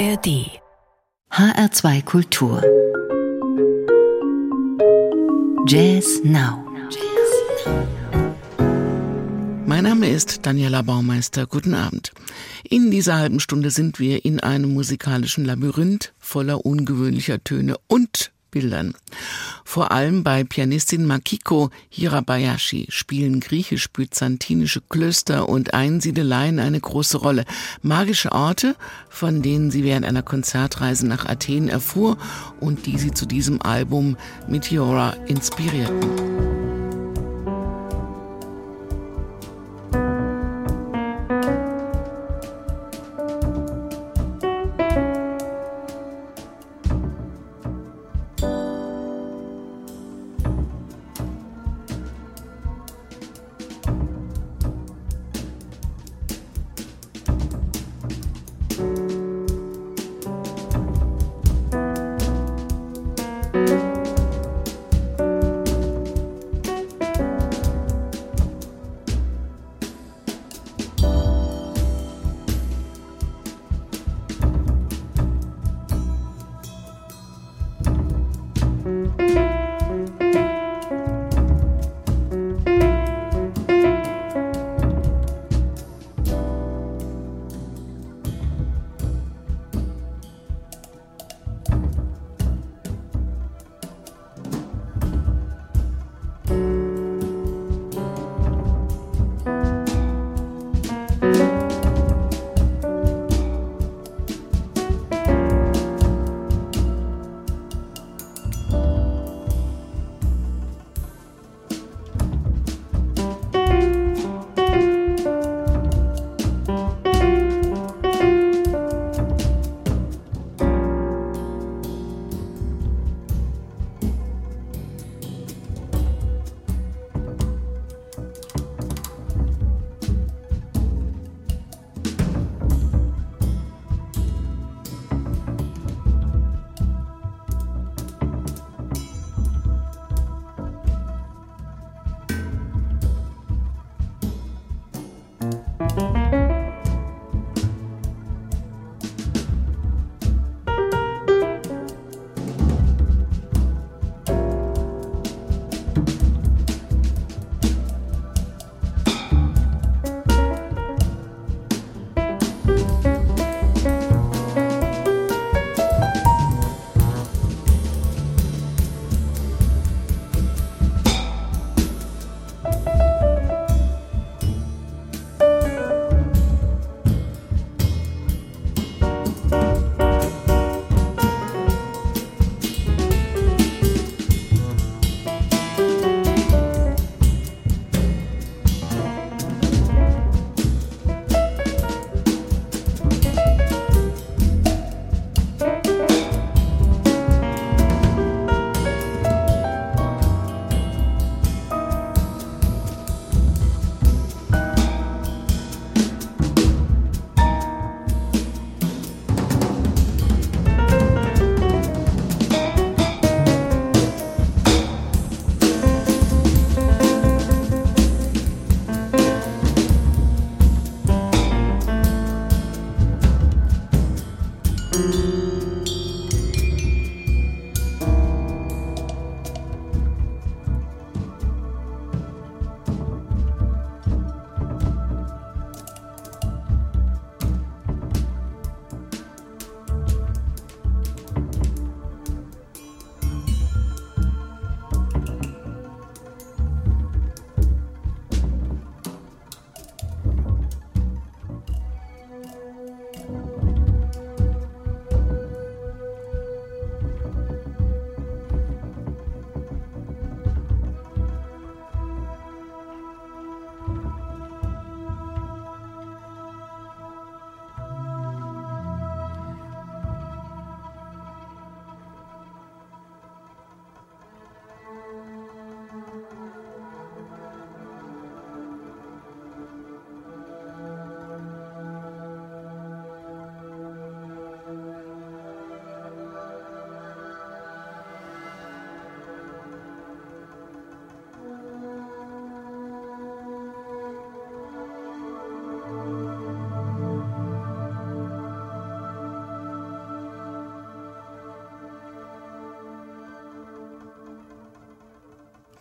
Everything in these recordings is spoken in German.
ARD HR2 Kultur Jazz Now Mein Name ist Daniela Baumeister. Guten Abend. In dieser halben Stunde sind wir in einem musikalischen Labyrinth voller ungewöhnlicher Töne und Bildern. Vor allem bei Pianistin Makiko Hirabayashi spielen griechisch-byzantinische Klöster und Einsiedeleien eine große Rolle. Magische Orte, von denen sie während einer Konzertreise nach Athen erfuhr und die sie zu diesem Album Meteora inspirierten.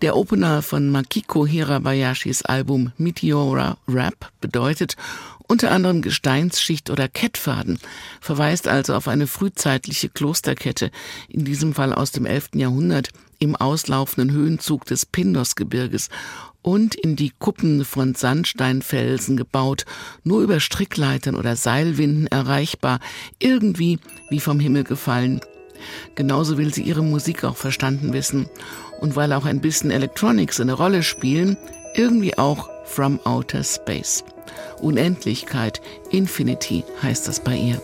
Der Opener von Makiko Hirabayashis Album Meteora Rap bedeutet unter anderem Gesteinsschicht oder Kettfaden, verweist also auf eine frühzeitliche Klosterkette, in diesem Fall aus dem 11. Jahrhundert, im auslaufenden Höhenzug des Pindosgebirges und in die Kuppen von Sandsteinfelsen gebaut, nur über Strickleitern oder Seilwinden erreichbar, irgendwie wie vom Himmel gefallen. Genauso will sie ihre Musik auch verstanden wissen. Und weil auch ein bisschen Electronics eine Rolle spielen, irgendwie auch From Outer Space. Unendlichkeit, Infinity heißt das bei ihr.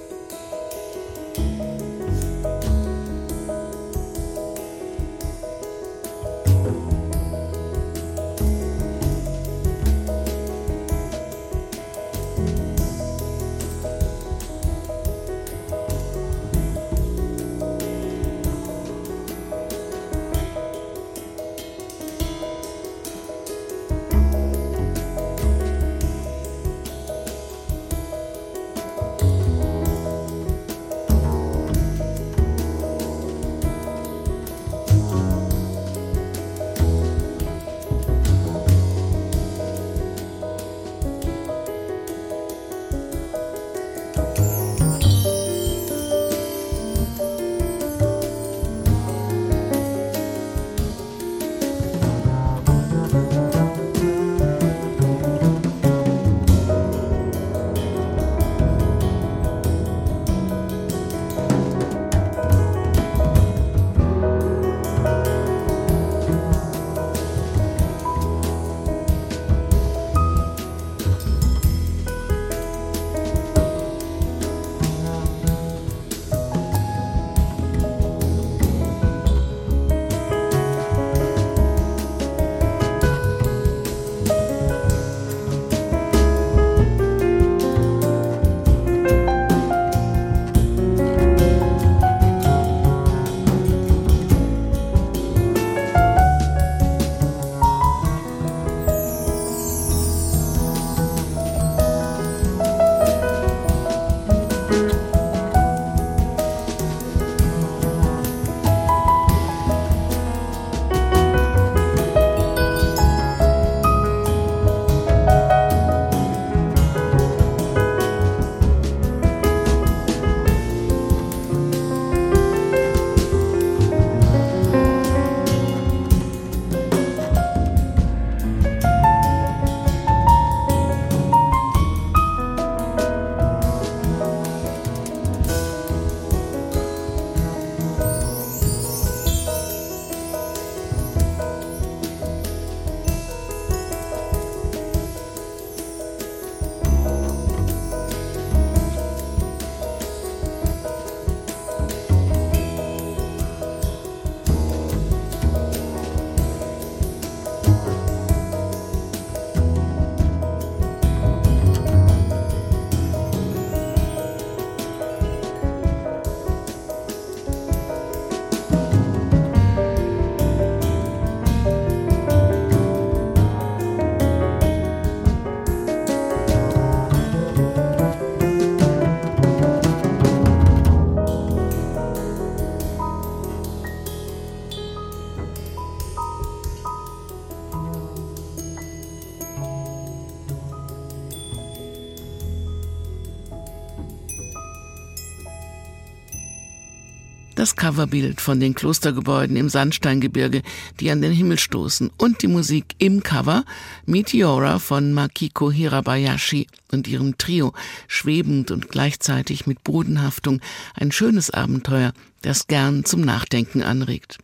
Das Coverbild von den Klostergebäuden im Sandsteingebirge, die an den Himmel stoßen und die Musik im Cover Meteora von Makiko Hirabayashi und ihrem Trio, schwebend und gleichzeitig mit Bodenhaftung, ein schönes Abenteuer, das gern zum Nachdenken anregt.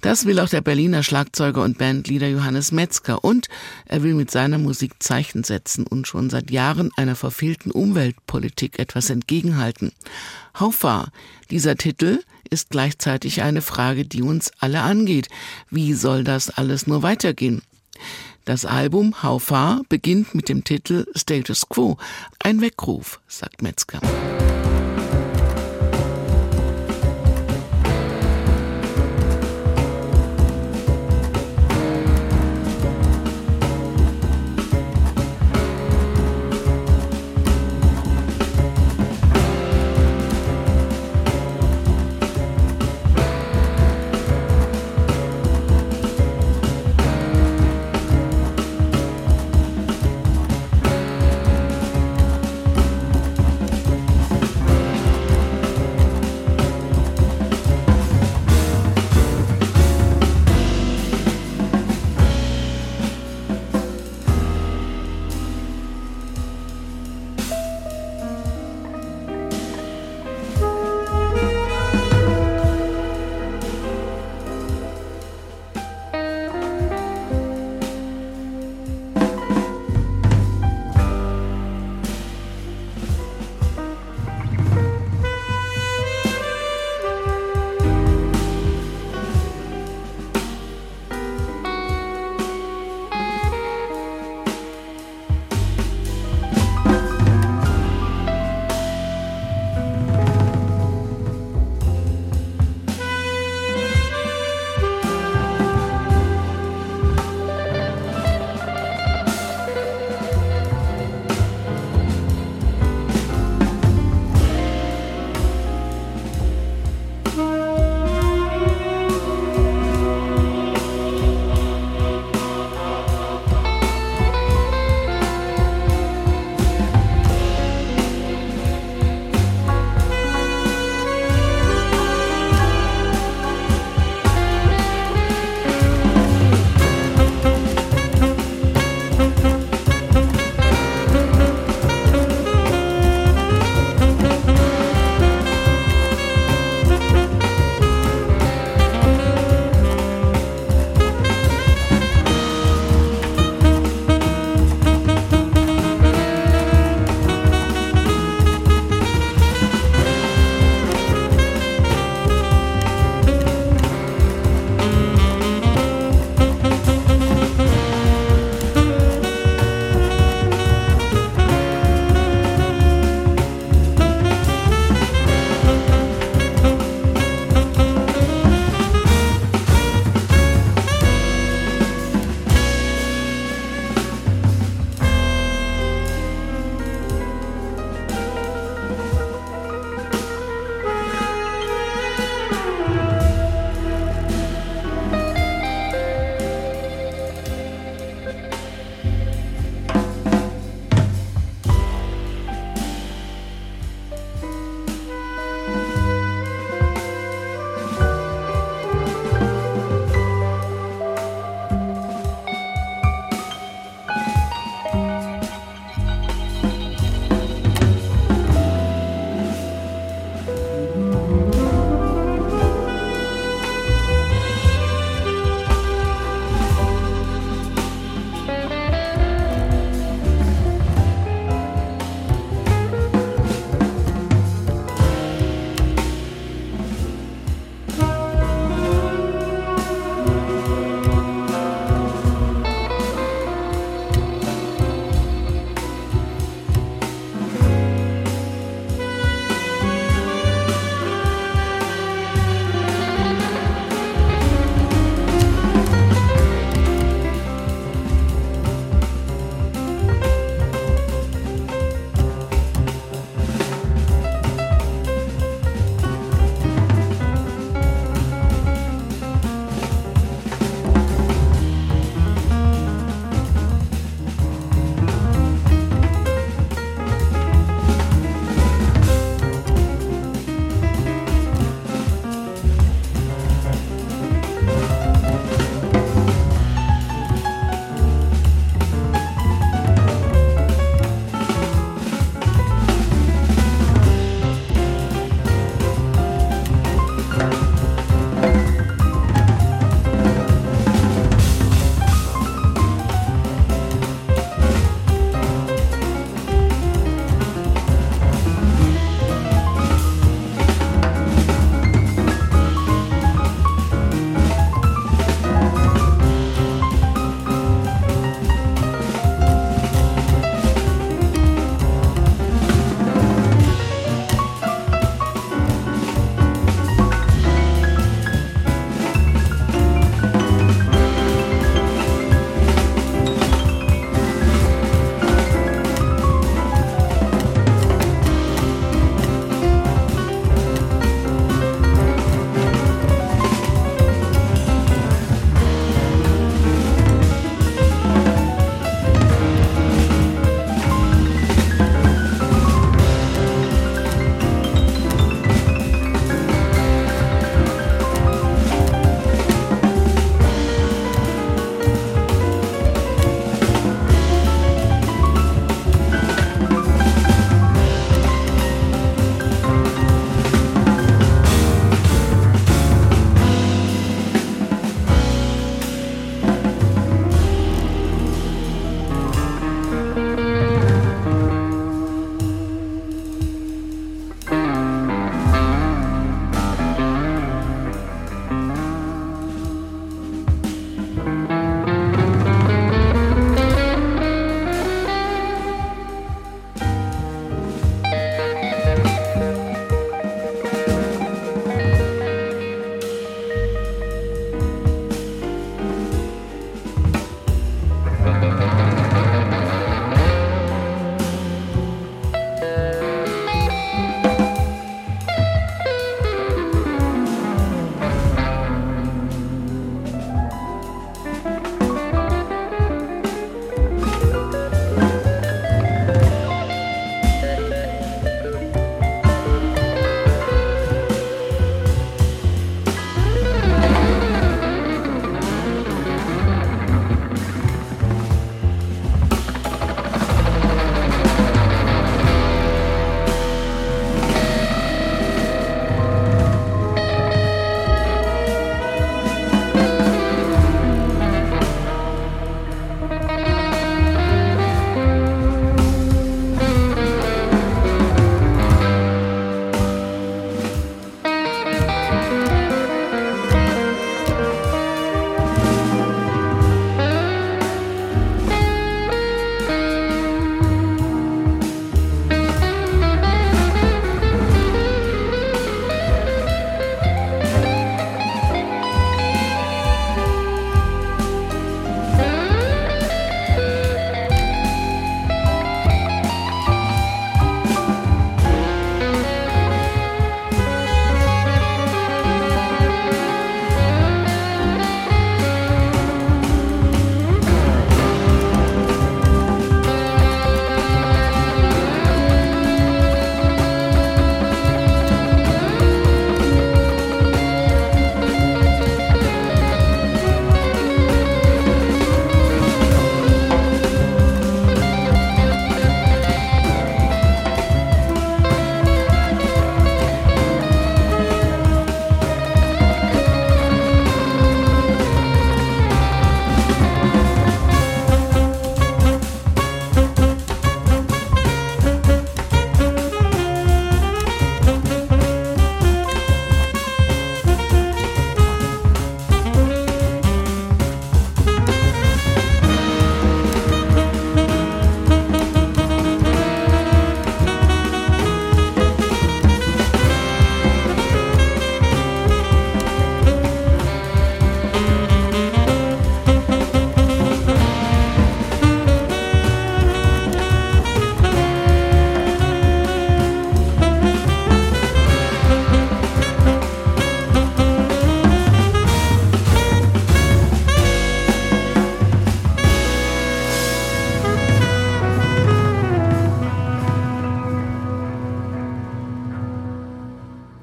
Das will auch der Berliner Schlagzeuger und Bandleader Johannes Metzger und er will mit seiner Musik Zeichen setzen und schon seit Jahren einer verfehlten Umweltpolitik etwas entgegenhalten. How far? Dieser Titel ist gleichzeitig eine Frage, die uns alle angeht. Wie soll das alles nur weitergehen? Das Album How Far beginnt mit dem Titel Status Quo, ein Weckruf, sagt Metzger.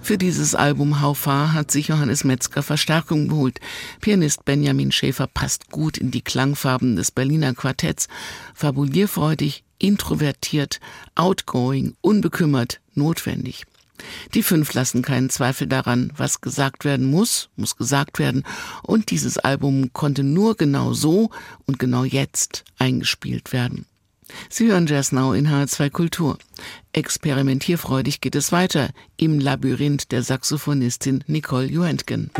Für dieses Album How hat sich Johannes Metzger Verstärkung geholt. Pianist Benjamin Schäfer passt gut in die Klangfarben des Berliner Quartetts. Fabulierfreudig, introvertiert, outgoing, unbekümmert, notwendig. Die fünf lassen keinen Zweifel daran, was gesagt werden muss, muss gesagt werden, und dieses Album konnte nur genau so und genau jetzt eingespielt werden. Sie hören Jazz Now in H2 Kultur. Experimentierfreudig geht es weiter im Labyrinth der Saxophonistin Nicole Joentgen.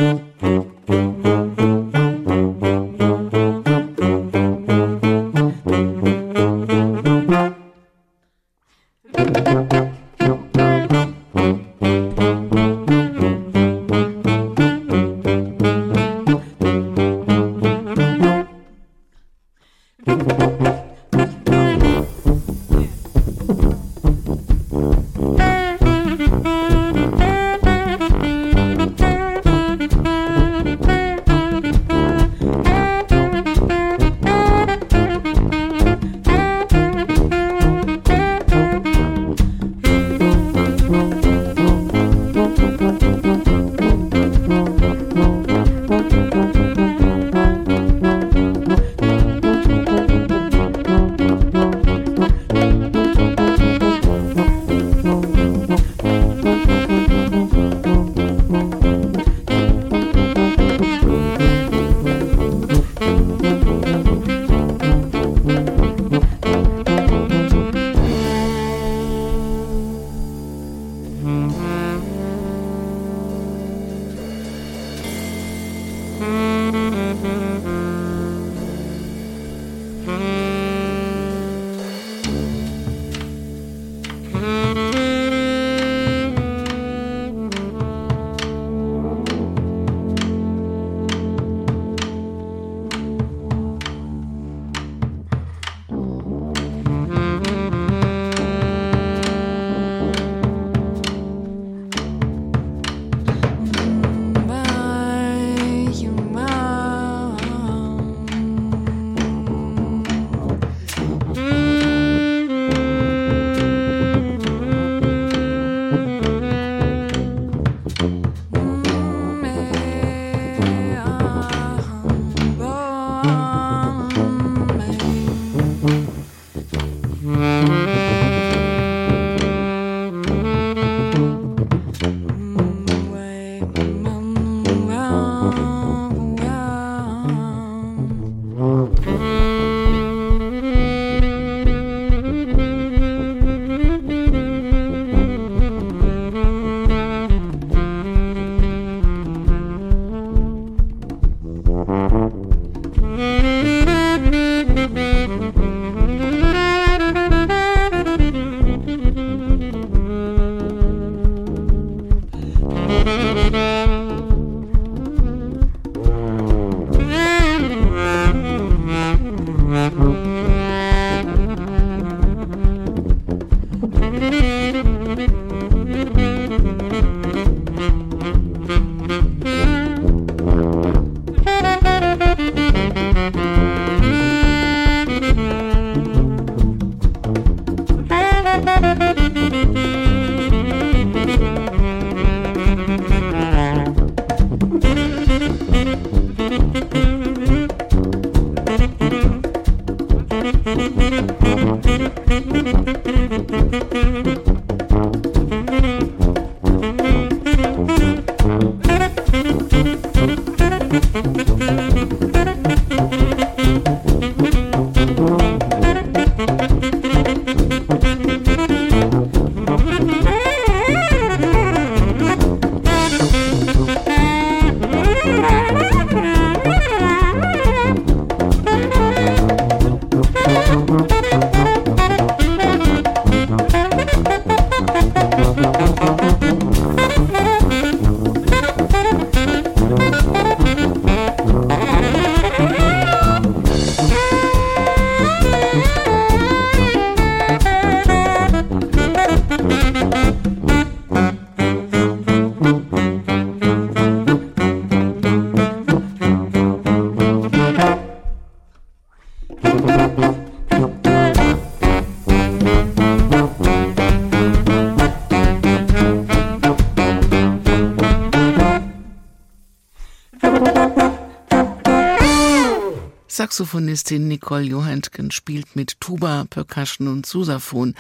Jazzsaxophonistin Nicole Johantgen spielt mit Tuba, Percussion und Sousaphon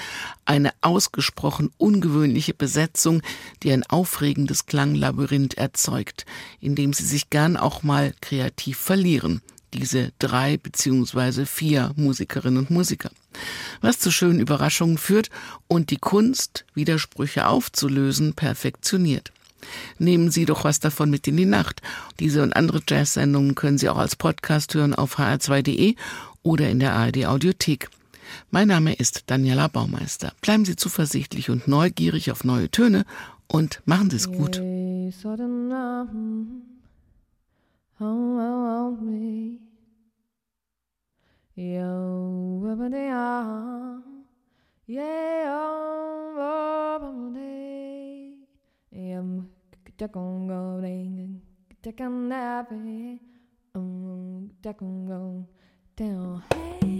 eine ausgesprochen ungewöhnliche Besetzung, die ein aufregendes Klanglabyrinth erzeugt, in dem sie sich gern auch mal kreativ verlieren diese drei beziehungsweise vier Musikerinnen und Musiker. Was zu schönen Überraschungen führt und die Kunst, Widersprüche aufzulösen, perfektioniert. Nehmen Sie doch was davon mit in die Nacht. Diese und andere Jazz-Sendungen können Sie auch als Podcast hören auf hr2.de oder in der ARD Audiothek. Mein Name ist Daniela Baumeister. Bleiben Sie zuversichtlich und neugierig auf neue Töne und machen Sie es gut. am duck on going, duck on napping, um, duck on going down. Hey.